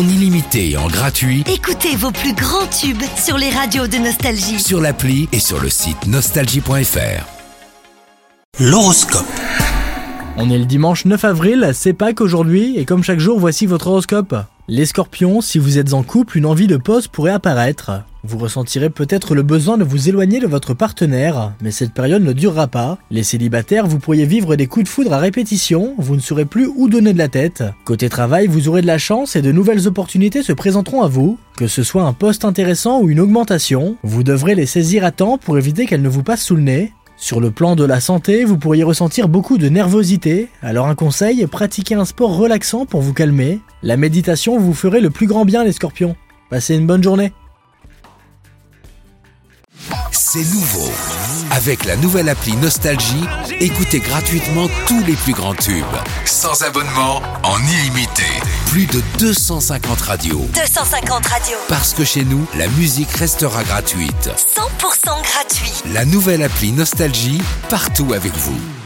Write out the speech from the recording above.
en illimité et en gratuit Écoutez vos plus grands tubes sur les radios de Nostalgie. sur l'appli et sur le site nostalgie.fr. L'horoscope. On est le dimanche 9 avril, c'est Pâques aujourd'hui, et comme chaque jour, voici votre horoscope. Les scorpions, si vous êtes en couple, une envie de pause pourrait apparaître. Vous ressentirez peut-être le besoin de vous éloigner de votre partenaire, mais cette période ne durera pas. Les célibataires, vous pourriez vivre des coups de foudre à répétition, vous ne saurez plus où donner de la tête. Côté travail, vous aurez de la chance et de nouvelles opportunités se présenteront à vous. Que ce soit un poste intéressant ou une augmentation, vous devrez les saisir à temps pour éviter qu'elles ne vous passent sous le nez. Sur le plan de la santé, vous pourriez ressentir beaucoup de nervosité, alors un conseil, pratiquez un sport relaxant pour vous calmer. La méditation vous ferait le plus grand bien les scorpions. Passez une bonne journée. C'est nouveau. Avec la nouvelle appli Nostalgie, écoutez gratuitement tous les plus grands tubes. Sans abonnement, en illimité. Plus de 250 radios. 250 radios. Parce que chez nous, la musique restera gratuite. 100% gratuit. La nouvelle appli Nostalgie, partout avec vous.